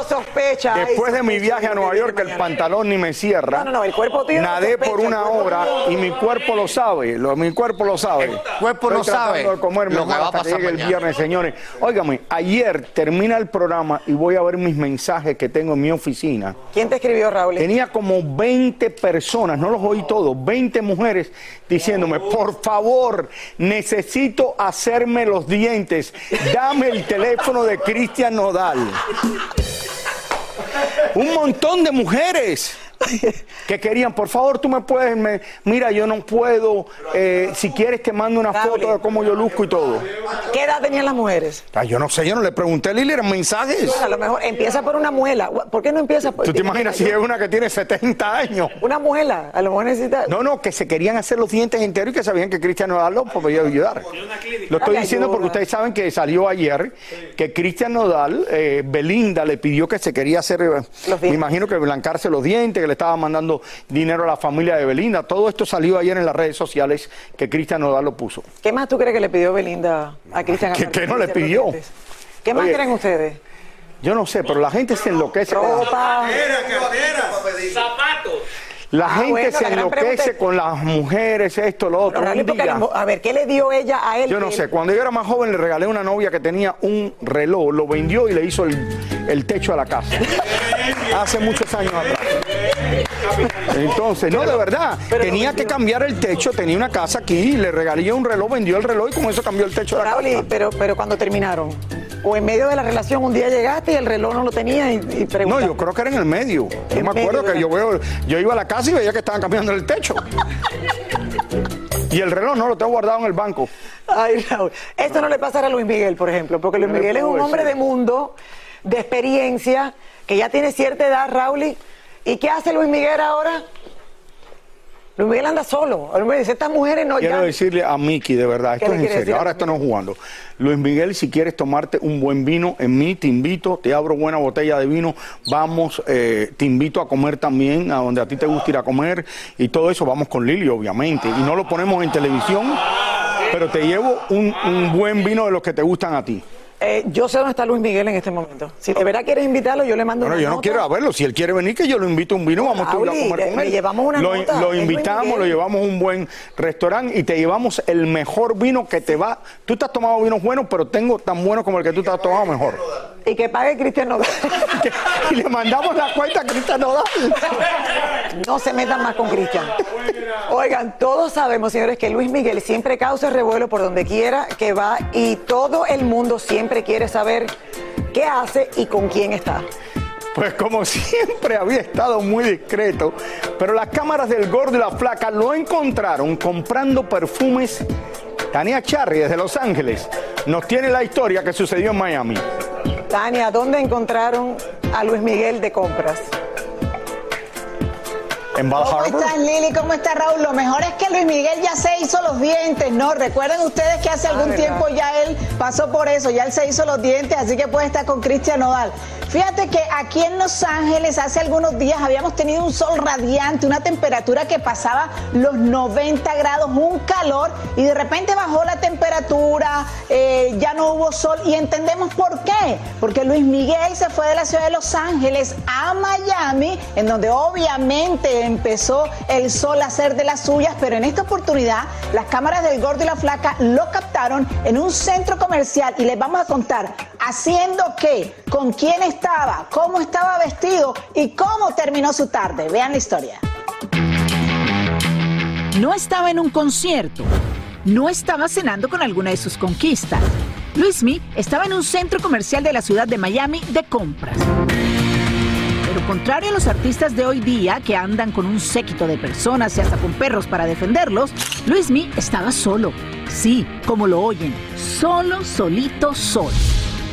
Cuerpo sospecha. Después de mi viaje a Nueva York, el pantalón ni me cierra. No, no, no, el cuerpo tuyo no Nadé sospecha, por una hora y mi cuerpo lo sabe. Lo, mi cuerpo lo sabe. El cuerpo no sabe de comer lo que va a pasar el viernes, señores. Óigame, ayer termina el programa y voy a ver mis mensajes que tengo en mi oficina. ¿Quién te escribió, Raúl? Tenía como 20 personas, no los oí todos, 20 mujeres diciéndome, por favor, necesito hacerme los dientes, dame el teléfono de Cristian Nodal. Un montón de mujeres que querían, por favor, tú me puedes, me- mira, yo no puedo, eh, si quieres te mando una foto de cómo yo luzco y todo. ¿Qué edad tenían las mujeres? Ah, yo no sé, yo no le pregunté a Lili, eran mensajes. A lo mejor empieza por una muela. ¿Por qué no empieza por ¿Tú te imaginas si es una que tiene 70 años? Una muela, a lo mejor necesita. No, no, que se querían hacer los dientes enteros y que sabían que Cristian Nodal los podía ayudar. Lo estoy diciendo porque ustedes saben que salió ayer que Cristian Nodal, eh, Belinda le pidió que se quería hacer, eh, Los me dientes. imagino que blancarse los dientes, que le estaba mandando dinero a la familia de Belinda. Todo esto salió ayer en las redes sociales que Cristian Nodal lo puso. ¿Qué más tú crees que le pidió Belinda a Cristian? ¿Qué- qué no le pidió? ¿Qué más Oye. creen ustedes? Yo no sé, pero la gente se enloquece. con las- Ropa. La Ah, gente bueno, se la enloquece es- con las mujeres, esto, lo otro. Un día- a ver, ¿qué le dio ella a él? Yo no sé, cuando yo era más joven le regalé a una novia que tenía un reloj, lo vendió y le hizo el, el techo a la casa. Hace muchos años atrás. Entonces, no, de verdad, tenía que cambiar el techo, tenía una casa aquí, le regalé un reloj, vendió el reloj y con eso cambió el techo de la Raúl, casa. pero, pero cuando terminaron. O en medio de la relación un día llegaste y el reloj no lo tenía y, y No, yo creo que era en el medio. Yo En me acuerdo medio que la- yo veo, yo iba a la casa y veía que estaban cambiando el techo. Y el reloj no lo tengo guardado en el banco. Ay, Raúl. Esto no le pasará a Luis Miguel, por ejemplo, porque Luis ¿Qué le Miguel es un hombre de mundo, de experiencia, que ya tiene cierta edad, Raúl. y- ¿Y qué hace Luis Miguel ahora? Luis Miguel anda solo. Luis Miguel dice, estas mujeres no Quiero ya- decirle a Miki, de verdad, ¿Qué esto es en serio. Ahora esto no es jugando. Luis Miguel, si quieres tomarte un buen vino, en mí te invito, te abro buena botella de vino, vamos, eh, te invito a comer también, a donde a ti te gusta ir a comer y todo eso, vamos con Lili, obviamente. Y no lo ponemos en televisión, pero te llevo un, un buen vino de los que te gustan a ti. Eh, yo sé dónde está Luis Miguel en este momento. Si de verdad quieres invitarlo, yo le mando Bueno, una yo no quiero a verlo. Si él quiere venir, que yo lo invito a un vino, vamos tú y yo a comer con él. llevamos una lo, nota, lo invitamos, lo llevamos a un buen restaurante y te llevamos el mejor vino que te va. Tú te has tomado vinos buenos, pero tengo tan bueno como el que tú te has tomado mejor. Y que pague Cristian Nodal. y le mandamos la cuenta a Cristian Nodal. No se metan más con Cristian. Oigan, todos sabemos, señores, que Luis Miguel siempre causa revuelo por donde quiera que va y todo el mundo siempre quiere saber qué hace y con quién está. Pues como siempre había estado muy discreto, pero las cámaras del gordo y la flaca lo encontraron comprando perfumes. Tania Charry desde Los Ángeles nos tiene la historia que sucedió en Miami. Tania, ¿dónde encontraron a Luis Miguel de compras? En ¿Cómo Harbor. estás, Lili? ¿Cómo está Raúl? Lo mejor es que Luis Miguel ya se hizo los dientes, ¿no? Recuerden ustedes que hace algún tiempo ya él pasó por eso, ya él se hizo los dientes, así que puede estar con Cristian Nodal. Fíjate que aquí en Los Ángeles hace algunos días habíamos tenido un sol radiante, una temperatura que pasaba los 90 grados, un calor, y de repente bajó la temperatura, eh, ya no hubo sol, y entendemos por qué. Porque Luis Miguel se fue de la ciudad de Los Ángeles a Miami, en donde obviamente empezó el sol a hacer de las suyas, pero en esta oportunidad las cámaras del gordo y la flaca lo captaron en un centro comercial y les vamos a contar haciendo qué, con quién estaba, cómo estaba vestido y cómo terminó su tarde. Vean la historia. No estaba en un concierto. No estaba cenando con alguna de sus conquistas. Luismi estaba en un centro comercial de la ciudad de Miami de compras. Pero contrario a los artistas de hoy día que andan con un séquito de personas y hasta con perros para defenderlos, Luismi estaba solo. Sí, como lo oyen, solo, solito, sol.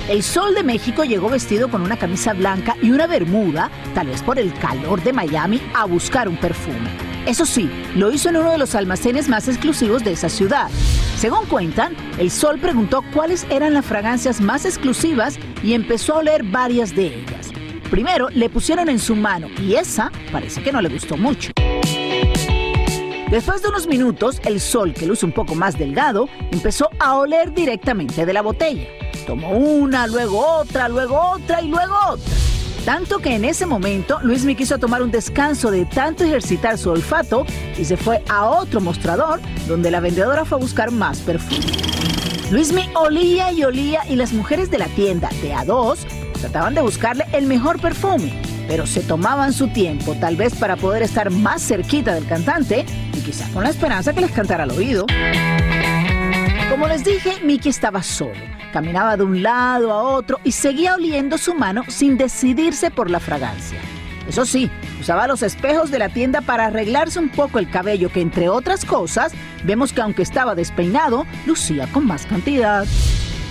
El sol de México llegó vestido con una camisa blanca y una bermuda, tal vez por el calor de Miami, a buscar un perfume. Eso sí, lo hizo en uno de los almacenes más exclusivos de esa ciudad. Según cuentan, el sol preguntó cuáles eran las fragancias más exclusivas y empezó a oler varias de ellas. Primero le pusieron en su mano y esa parece que no le gustó mucho. Después de unos minutos, el sol, que luce un poco más delgado, empezó a oler directamente de la botella. Tomó una, luego otra, luego otra y luego otra. Tanto que en ese momento Luis me quiso tomar un descanso de tanto ejercitar su olfato y se fue a otro mostrador donde la vendedora fue a buscar más perfume. Luismi olía y olía y las mujeres de la tienda de a dos trataban de buscarle el mejor perfume, pero se tomaban su tiempo, tal vez para poder estar más cerquita del cantante y quizás con la esperanza que les cantara al oído. Como les dije, Mickey estaba solo. Caminaba de un lado a otro y seguía oliendo su mano sin decidirse por la fragancia. Eso sí, usaba los espejos de la tienda para arreglarse un poco el cabello, que entre otras cosas, vemos que aunque estaba despeinado, lucía con más cantidad.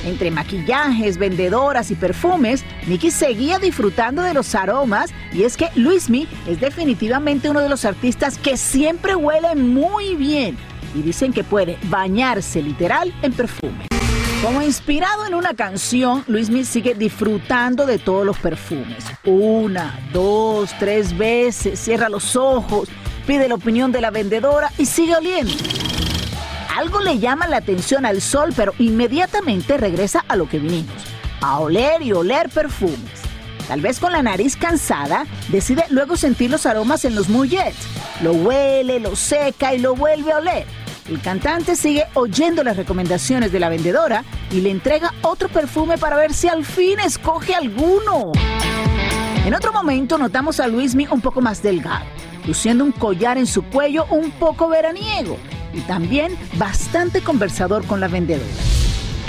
Entre maquillajes, vendedoras y perfumes, Nicky seguía disfrutando de los aromas y es que Luismi es definitivamente uno de los artistas que siempre huele muy bien y dicen que puede bañarse literal en perfume. Como inspirado en una canción, Luismi sigue disfrutando de todos los perfumes. Una, dos, tres veces, cierra los ojos, pide la opinión de la vendedora y sigue oliendo. Algo le llama la atención al sol, pero inmediatamente regresa a lo que vinimos, a oler y oler perfumes. Tal vez con la nariz cansada, decide luego sentir los aromas en los mullets. Lo huele, lo seca y lo vuelve a oler. El cantante sigue oyendo las recomendaciones de la vendedora y le entrega otro perfume para ver si al fin escoge alguno. En otro momento notamos a Luismi un poco más delgado, luciendo un collar en su cuello un poco veraniego y también bastante conversador con la vendedora.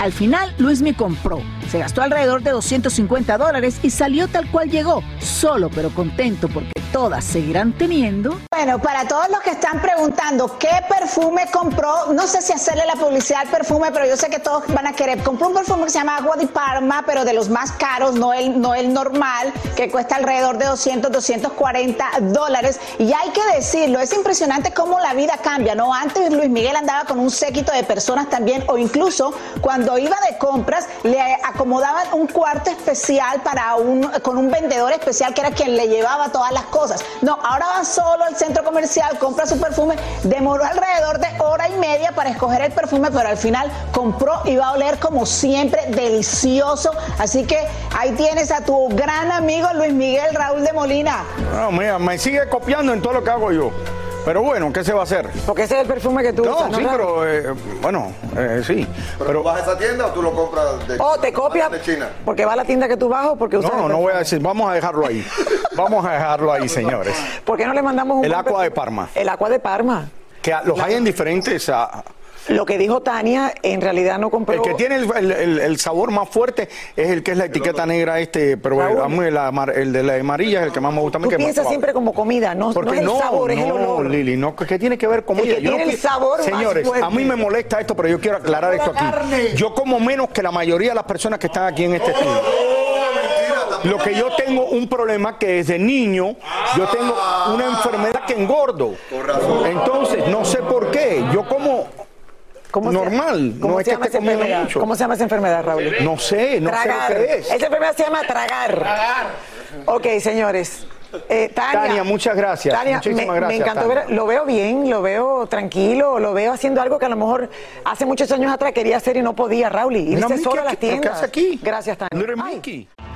Al final, Luismi compró. Se gastó alrededor de 250 dólares y salió tal cual llegó, solo pero contento porque todas seguirán teniendo. Bueno, para todos los que están preguntando qué perfume compró, no sé si hacerle la publicidad al perfume, pero yo sé que todos van a querer. Compró un perfume que se llama Agua de Parma, pero de los más caros, no el, no el normal, que cuesta alrededor de 200, 240 dólares. Y hay que decirlo, es impresionante cómo la vida cambia, ¿no? Antes Luis Miguel andaba con un séquito de personas también, o incluso cuando iba de compras, le acomodaban un cuarto especial para un, con un vendedor especial que era quien le llevaba todas las cosas. No, ahora va solo al centro comercial, compra su perfume, demoró alrededor de hora y media para escoger el perfume, pero al final compró y va a oler como siempre delicioso. Así que ahí tienes a tu gran amigo Luis Miguel Raúl de Molina. No, mira, me sigue copiando en todo lo que hago yo. Pero bueno, ¿qué se va a hacer? Porque ese es el perfume que tú No, usas, ¿no? sí, pero eh, bueno, eh, sí. ¿Pero, tú vas a esa tienda o tú lo compras de O te copia de China? porque va a la tienda que tú vas o porque usas No, el no voy a decir, vamos a dejarlo ahí. Vamos a dejarlo ahí, señores. ¿Por qué no le mandamos un El Aqua de? Parma. El agua de Parma. Que los hay en diferentes, ah, Lo que dijo Tania, en realidad no compró. El que tiene el, el- el- el sabor más fuerte es el que es la etiqueta negra este, pero el, a mí la amar- el de la amarilla es el que más me gusta a mí. Tú que más piensas siempre como comida, no, no Porque es el no, sabor, es el no, olor. Lili, no, ¿qué tiene que ver con El que no tiene el sabor más Señores, fuerte. a mí me molesta esto, pero yo quiero aclarar esto aquí. Yo como menos que la mayoría de las personas que están aquí en este estudio. Lo que yo tengo un problema que desde niño yo tengo una enfermedad que engordo. Entonces, no sé por qué. Yo como ¿Cómo se- normal, ¿Cómo no es se que llama esté comiendo mucho. ¿Cómo se llama esa enfermedad, Raúl? No sé, no tragar. sé lo que es. Esa enfermedad se llama tragar. Ok, señores. Eh, Tania, Tania, muchas gracias. Tania, Muchísimas me, gracias, me encantó Tania. ver, lo veo bien, lo veo tranquilo, lo veo haciendo algo que a lo mejor hace muchos años atrás quería hacer y no podía, Raúl. Irse Mickey solo a las aquí, ¿pero qué tiendas. hace aquí? Gracias, Tania. Ay.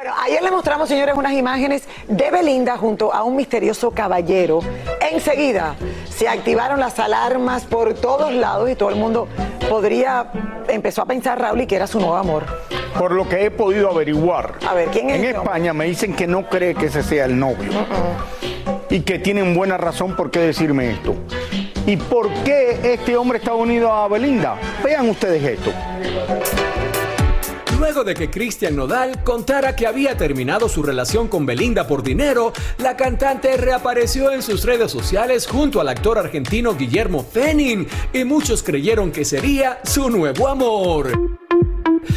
Bueno, ayer le mostramos, señores, unas imágenes de Belinda junto a un misterioso caballero. Enseguida se activaron las alarmas por todos lados y todo el mundo podría, empezó a pensar, Raúl, y que era su nuevo amor. Por lo que he podido averiguar. A ver, ¿quién es En? España me dicen que no cree que ese sea el novio. Y que tienen buena razón por qué decirme esto. ¿Y por qué este hombre está unido a Belinda? Vean ustedes esto. Luego de que Cristian Nodal contara que había terminado su relación con Belinda por dinero, la cantante reapareció en sus redes sociales junto al actor argentino Guillermo Fenin y muchos creyeron que sería su nuevo amor.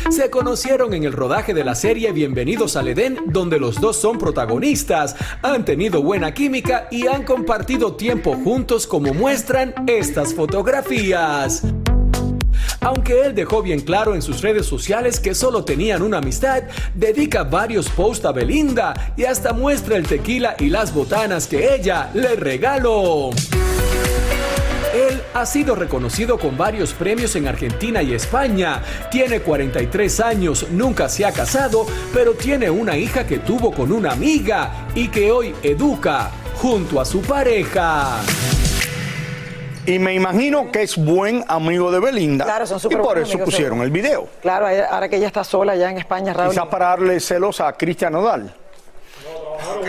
Se conocieron en el rodaje de la serie Bienvenidos al Edén, donde los dos son protagonistas, han tenido buena química y han compartido tiempo juntos como muestran estas fotografías. Aunque él dejó bien claro en sus redes sociales que solo tenían una amistad, dedica varios posts a Belinda y hasta muestra el tequila y las botanas que ella le regaló. Él ha sido reconocido con varios premios en Argentina y España. Tiene 43 años, nunca se ha casado, pero tiene una hija que tuvo con una amiga y que hoy educa junto a su pareja. Y me imagino que es buen amigo de Belinda. Claro, son y súper por buenos eso amigos, pusieron sí. el video. Claro, ahora que ella está sola allá en España, Raúl. Quizás para darle celos a Cristian Nodal.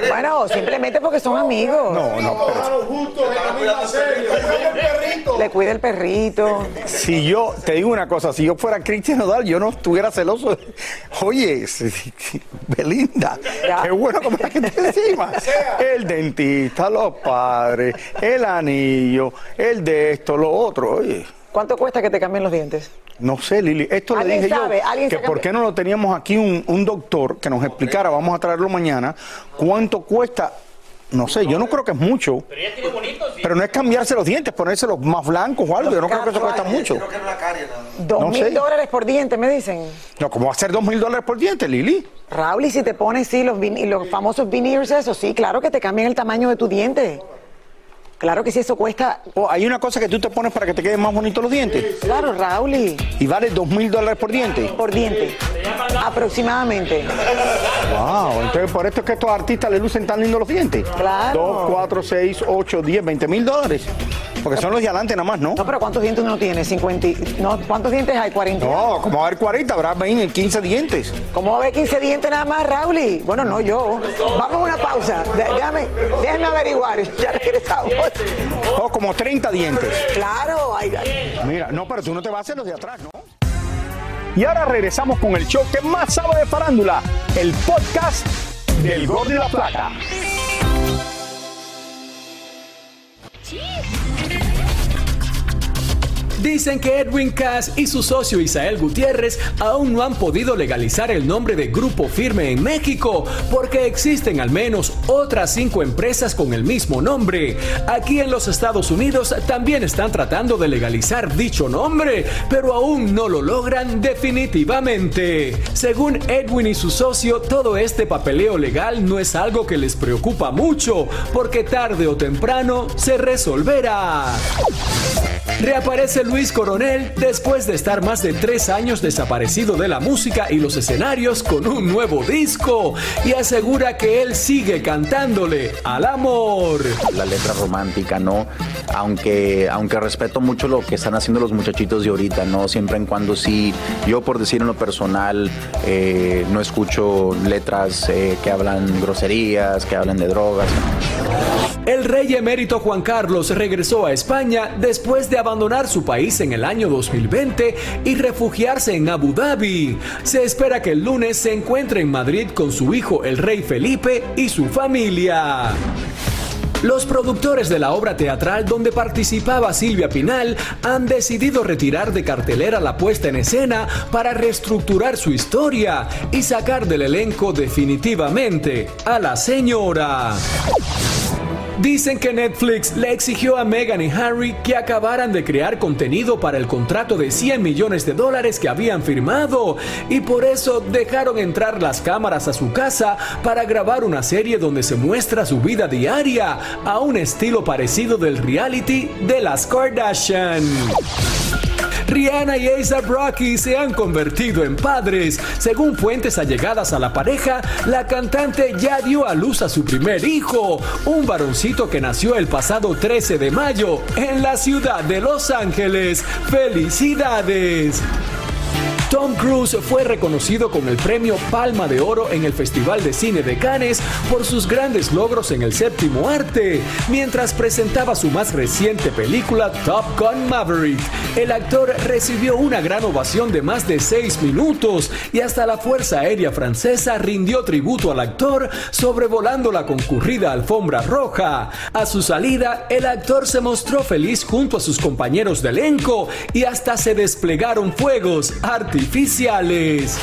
Bueno, simplemente porque son amigos. No, no, pero Le cuida el perrito. si yo, te digo una cosa, si yo fuera Cristian Nodal, yo no estuviera celoso. Oye, Belinda, qué bueno como la gente encima. El dentista, los padres, el anillo, el de esto, lo otro. Oye, ¿Cuánto cuesta que te cambien los dientes? No sé, Lili, esto le ¿Alguien dije sabe? yo, ¿Alguien que sabe? por qué no lo teníamos aquí un, un doctor que nos explicara, vamos a traerlo mañana, cuánto cuesta. No sé, yo no creo que es mucho. Pero no es cambiarse los dientes, ponérselos más blancos o algo. Yo no creo que eso cuesta mucho. Dos No mil sé. dólares por diente, me dicen. No, ¿cómo va a ser dos mil dólares por diente, Lili? Raúl, y si te pones, sí, los, vin- los famosos veneers, eso, sí, claro que te cambian el tamaño de tu diente. Claro que sí, eso cuesta. Oh, hay una cosa que tú te pones para que te queden más bonitos los dientes. Claro, Raúl. Y Y vale dos mil dólares por diente. por diente. Aproximadamente. Wow, entonces por esto es que estos artistas le lucen tan lindos los dientes. Claro. 2, 4, 6, 8, 10, 20 mil dólares. Porque son los de adelante nada más, ¿no? No, pero ¿cuántos dientes uno tiene? 50. y- No, ¿cuántos dientes hay? 40. No, como va a haber 40, habrá 20, 15 dientes. ¿Cómo va a haber 15 dientes nada más, Raúl? Bueno, no, yo. Vamos a una pausa. Déjame, déjame averiguar. Ya regresamos. Oh, como 30 dientes. Claro, ay, ay. Mira, no, pero tú no te vas a hacer los de atrás, ¿no? Y ahora regresamos con el show que más sabe de farándula, el podcast del Gol de la Plata. Dicen que Edwin Cass y su socio Isael Gutiérrez aún no han podido legalizar el nombre de Grupo Firme en México porque existen al menos otras cinco empresas con el mismo nombre. Aquí en los Estados Unidos también están tratando de legalizar dicho nombre, pero aún no lo logran definitivamente. Según Edwin y su socio, todo este papeleo legal no es algo que les preocupa mucho porque tarde o temprano se resolverá. Reaparece Luis Coronel después de estar más de tres años desaparecido de la música y los escenarios con un nuevo disco y asegura que él sigue cantándole al amor. la letra romántica, ¿no? Aunque, aunque respeto mucho lo que están haciendo los muchachitos de ahorita, ¿no? Siempre en cuando sí, yo por decir en lo personal, eh, no escucho letras eh, que hablan groserías, que hablan de drogas. El rey emérito Juan Carlos regresó a España después de abandonar su país en el año 2020 y refugiarse en Abu Dhabi. Se espera que el lunes se encuentre en Madrid con su hijo el rey Felipe y su familia. Los productores de la obra teatral donde participaba Silvia Pinal han decidido retirar de cartelera la puesta en escena para reestructurar su historia y sacar del elenco definitivamente a la señora. Dicen que Netflix le exigió a Meghan y Harry que acabaran de crear contenido para el contrato de 100 millones de dólares que habían firmado y por eso dejaron entrar las cámaras a su casa para grabar una serie donde se muestra su vida diaria a un estilo parecido del reality de las Kardashian. Rihanna y A$AP Rocky se han convertido en padres. Según fuentes allegadas a la pareja, la cantante ya dio a luz a su primer hijo, un varoncito que nació el pasado 13 de mayo en la ciudad de Los Ángeles. ¡Felicidades! Tom Cruise fue reconocido con el premio Palma de Oro en el Festival de Cine de Cannes por sus grandes logros en el séptimo arte, mientras presentaba su más reciente película Top Gun Maverick. El actor recibió una gran ovación de más de seis minutos y hasta la Fuerza Aérea Francesa rindió tributo al actor sobrevolando la concurrida alfombra roja. A su salida, el actor se mostró feliz junto a sus compañeros de elenco y hasta se desplegaron fuegos artificiales.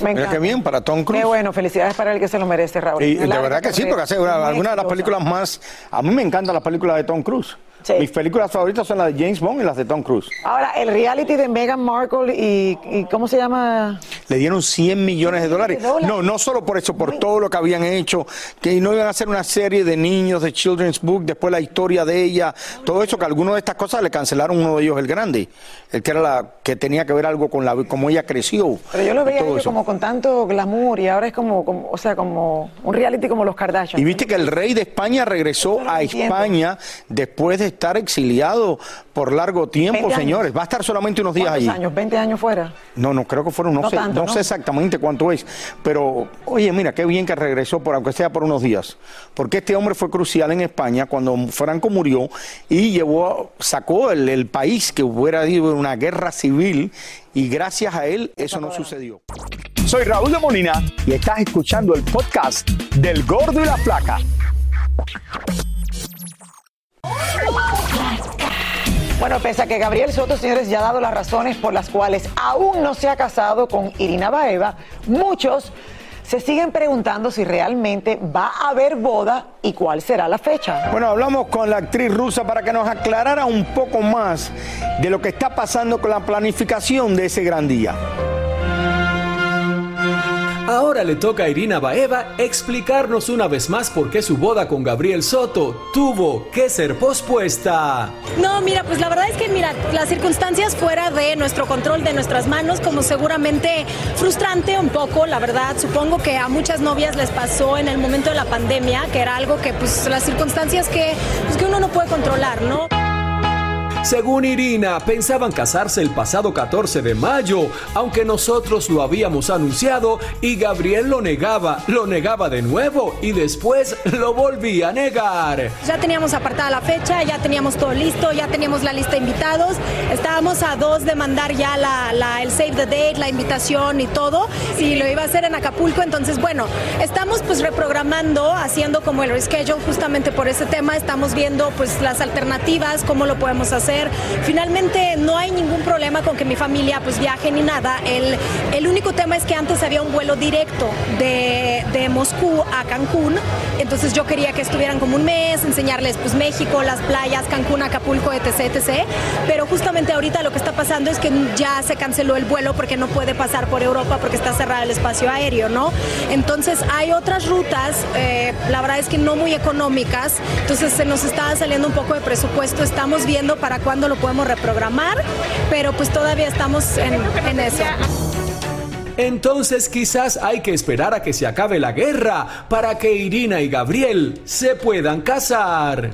Me Mira encanta. qué bien para Tom Cruise. Qué bueno, felicidades para él que se lo merece, Raúl. Y de verdad que sí, porque hace una- algunas de las películas más. A mí me encantan las películas de Tom Cruise. Mis películas favoritas son las de James Bond y las de Tom Cruise. Ahora, el reality de Meghan Markle y, y ¿cómo se llama? Le dieron 100 millones de dólares. No, no solo por eso, por todo lo que habían hecho, que no iban a hacer una serie de niños de Children's Book, después la historia de ella, todo eso, que algunas de estas cosas le cancelaron uno de ellos, el grande, el que era la que tenía que ver algo con la cómo ella creció. Pero yo lo veía todo eso. como con tanto glamour y ahora es como, como, o sea, como un reality como los Kardashian. Y viste que el rey de España regresó a España después de estar exiliado por largo tiempo, 20 años. señores. Va a estar solamente unos días ¿Cuántos allí. años? ¿20 años fuera? No, no, creo que fueron, no, No sé, tanto, no ¿no? sé exactamente cuánto es, pero oye, mira, qué bien que regresó, por, aunque sea por unos días, porque este hombre fue crucial en España cuando Franco murió y llevó, sacó el, el país que hubiera habido una guerra civil y gracias a él eso no sucedió. Soy Raúl de Molina y estás escuchando el podcast del Gordo y la Placa. Bueno, pese a que Gabriel Soto, señores, ya ha dado las razones por las cuales aún no se ha casado con Irina Baeva, muchos se siguen preguntando si realmente va a haber boda y cuál será la fecha. Bueno, hablamos con la actriz rusa para que nos aclarara un poco más de lo que está pasando con la planificación de ese gran día. Ahora le toca a Irina Baeva explicarnos una vez más por qué su boda con Gabriel Soto tuvo que ser pospuesta. No, mira, pues la verdad es que, mira, las circunstancias fuera de nuestro control, de nuestras manos, como seguramente frustrante un poco, la verdad. Supongo que a muchas novias les pasó en el momento de la pandemia, que era algo que, pues, las circunstancias que, pues, que uno no puede controlar, ¿no? Según Irina, pensaban casarse el pasado 14 de mayo, aunque nosotros lo habíamos anunciado y Gabriel lo negaba, lo negaba de nuevo y después lo volvía a negar. Ya teníamos apartada la fecha, ya teníamos todo listo, ya teníamos la lista de invitados, estábamos a dos de mandar ya la, el save the date, la invitación y todo, y lo iba a hacer en Acapulco, entonces bueno, estamos pues reprogramando, haciendo como el reschedule justamente por ese tema, estamos viendo pues las alternativas, cómo lo podemos hacer. Finalmente no hay ningún problema con que mi familia pues viaje ni nada, el, el único tema es que antes había un vuelo directo de, de Moscú a Cancún, entonces yo quería que estuvieran como un mes, enseñarles pues México, las playas, Cancún, Acapulco, etc, etc. Pero justamente ahorita lo que está pasando es que ya se canceló el vuelo porque no puede pasar por Europa porque está cerrado el espacio aéreo, ¿no? Entonces hay otras rutas, eh, la verdad es que no muy económicas, entonces se nos está saliendo un poco de presupuesto, estamos viendo para cuándo lo podemos reprogramar, pero pues todavía estamos en, en eso. Entonces quizás hay que esperar a que se acabe la guerra para que Irina y Gabriel se puedan casar.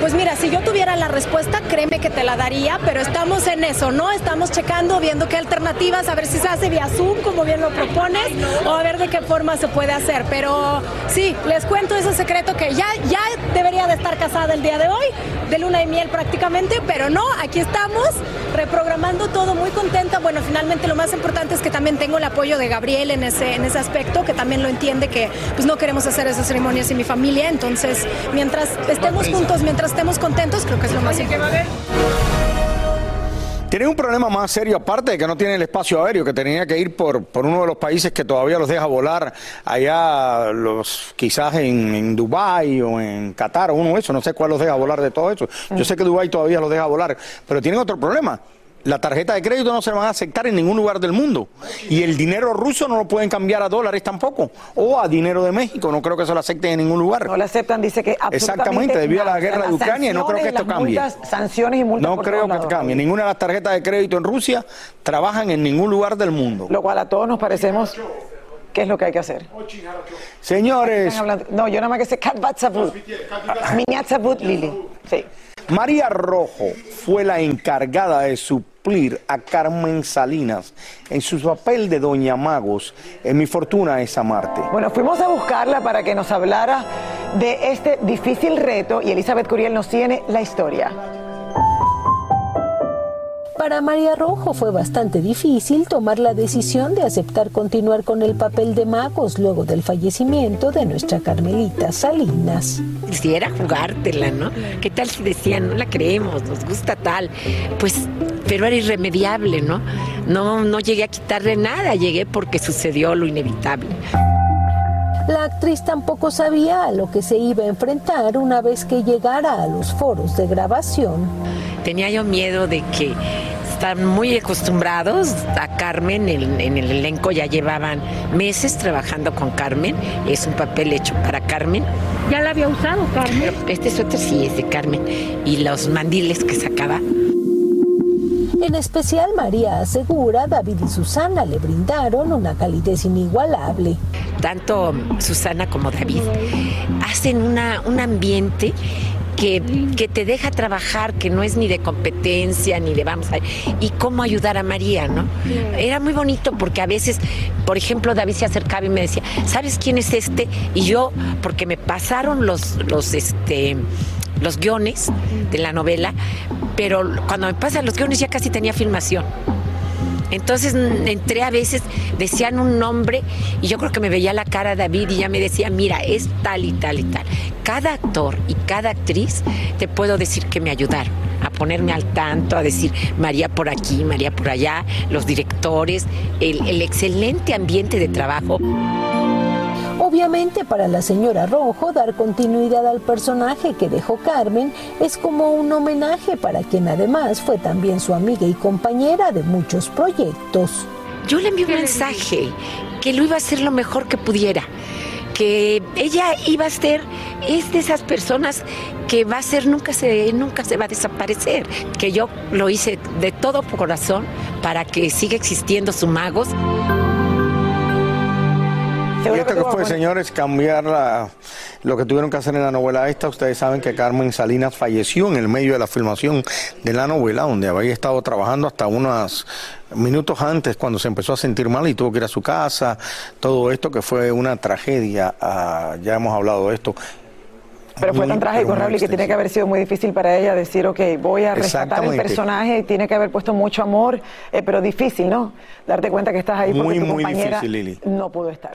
Pues mira, si yo tuviera la respuesta, créeme que te la daría, pero estamos en eso, ¿no? Estamos checando, viendo qué alternativas, a ver si se hace vía Zoom, como bien lo propones, o a ver de qué forma se puede hacer. Pero sí, les cuento ese secreto que ya, ya debería de estar casada el día de hoy, de luna y miel prácticamente, pero no, aquí estamos reprogramando todo, muy contenta. Bueno, finalmente lo más importante es que también tengo el apoyo de Gabriel en ese, en ese aspecto, que también lo entiende que pues no queremos hacer esas ceremonias sin mi familia, entonces mientras estemos juntos, mientras estemos contentos, creo que es lo más importante. Tienen un problema más serio, aparte de que no tienen el espacio aéreo, que tenía que ir por, por uno de los países que todavía los deja volar, allá los quizás en, en Dubái o en Qatar o uno de esos, no sé cuál los deja volar de todo eso. Yo sé que Dubái todavía los deja volar, pero tienen otro problema. La tarjeta de crédito no se van a aceptar en ningún lugar del mundo. Y el dinero ruso no lo pueden cambiar a dólares tampoco. O a dinero de México. No creo que se lo acepten en ningún lugar. No lo aceptan, dice que Exactamente, debido a la guerra de Ucrania, no creo que esto cambie. multas, sanciones y multas No por creo que lados. cambie. Ninguna de las tarjetas de crédito en Rusia trabajan en ningún lugar del mundo. Lo cual a todos nos parecemos qué es lo que hay que hacer. Señores, No, yo nada más que sé Kat Lili. Sí. María Rojo fue la encargada de suplir a Carmen Salinas en su papel de Doña Magos en Mi Fortuna es Amarte. Bueno, fuimos a buscarla para que nos hablara de este difícil reto y Elizabeth Curiel nos tiene la historia. Para María Rojo fue bastante difícil tomar la decisión de aceptar continuar con el papel de magos luego del fallecimiento de nuestra Carmelita Salinas. Si era jugártela, ¿no? ¿Qué tal si decían, no la creemos, nos gusta tal? Pues, pero era irremediable, ¿no? No, no llegué a quitarle nada, llegué porque sucedió lo inevitable. La actriz tampoco sabía a lo que se iba a enfrentar una vez que llegara a los foros de grabación. Tenía yo miedo de que están muy acostumbrados a Carmen, en, en el elenco ya llevaban meses trabajando con Carmen, es un papel hecho para Carmen. ¿Ya la había usado Carmen? Este suéter sí es de Carmen y los mandiles que sacaba. En especial María asegura, David y Susana le brindaron una calidez inigualable. tanto Susana como David, hacen una, un ambiente que, que te deja trabajar, que no es ni de competencia, ni de vamos a... Y cómo ayudar a María, ¿no? Era muy bonito porque a veces, por ejemplo, David se acercaba y me decía, ¿sabes quién es este? Y yo, porque me pasaron los, los, este, los guiones de la novela, pero cuando me pasan los guiones ya casi tenía filmación. Entonces entré a veces, decían un nombre y yo creo que me veía la cara David y ya me decía, mira, es tal y tal y tal. Cada actor y cada actriz te puedo decir que me ayudaron a ponerme al tanto, a decir María por aquí, María por allá, los directores, el, el excelente ambiente de trabajo. Obviamente para la señora Rojo dar continuidad al personaje que dejó Carmen es como un homenaje para quien además fue también su amiga y compañera de muchos proyectos. Yo le envié un mensaje que lo iba a hacer lo mejor que pudiera que ella iba a ser, es de esas personas que va a ser, nunca se, nunca se va a desaparecer, que yo lo hice de todo corazón para que siga existiendo su magos. Y esto que fue, señores, cambiar la- lo que tuvieron que hacer en la novela esta. Ustedes saben que Carmen Salinas falleció en el medio de la filmación de la novela, donde había estado trabajando hasta unos minutos antes, cuando se empezó a sentir mal y tuvo que ir a su casa. Todo esto que fue una tragedia. ah, ya hemos hablado de esto. Pero fue Muy, tan trágico, Raúl, que tiene que haber sido muy difícil para ella decir, ok, voy a rescatar el personaje, tiene que haber puesto mucho amor, eh, pero difícil, ¿no? Darte cuenta que estás ahí porque Muy, tu muy compañera difícil, Lili. no pudo estar.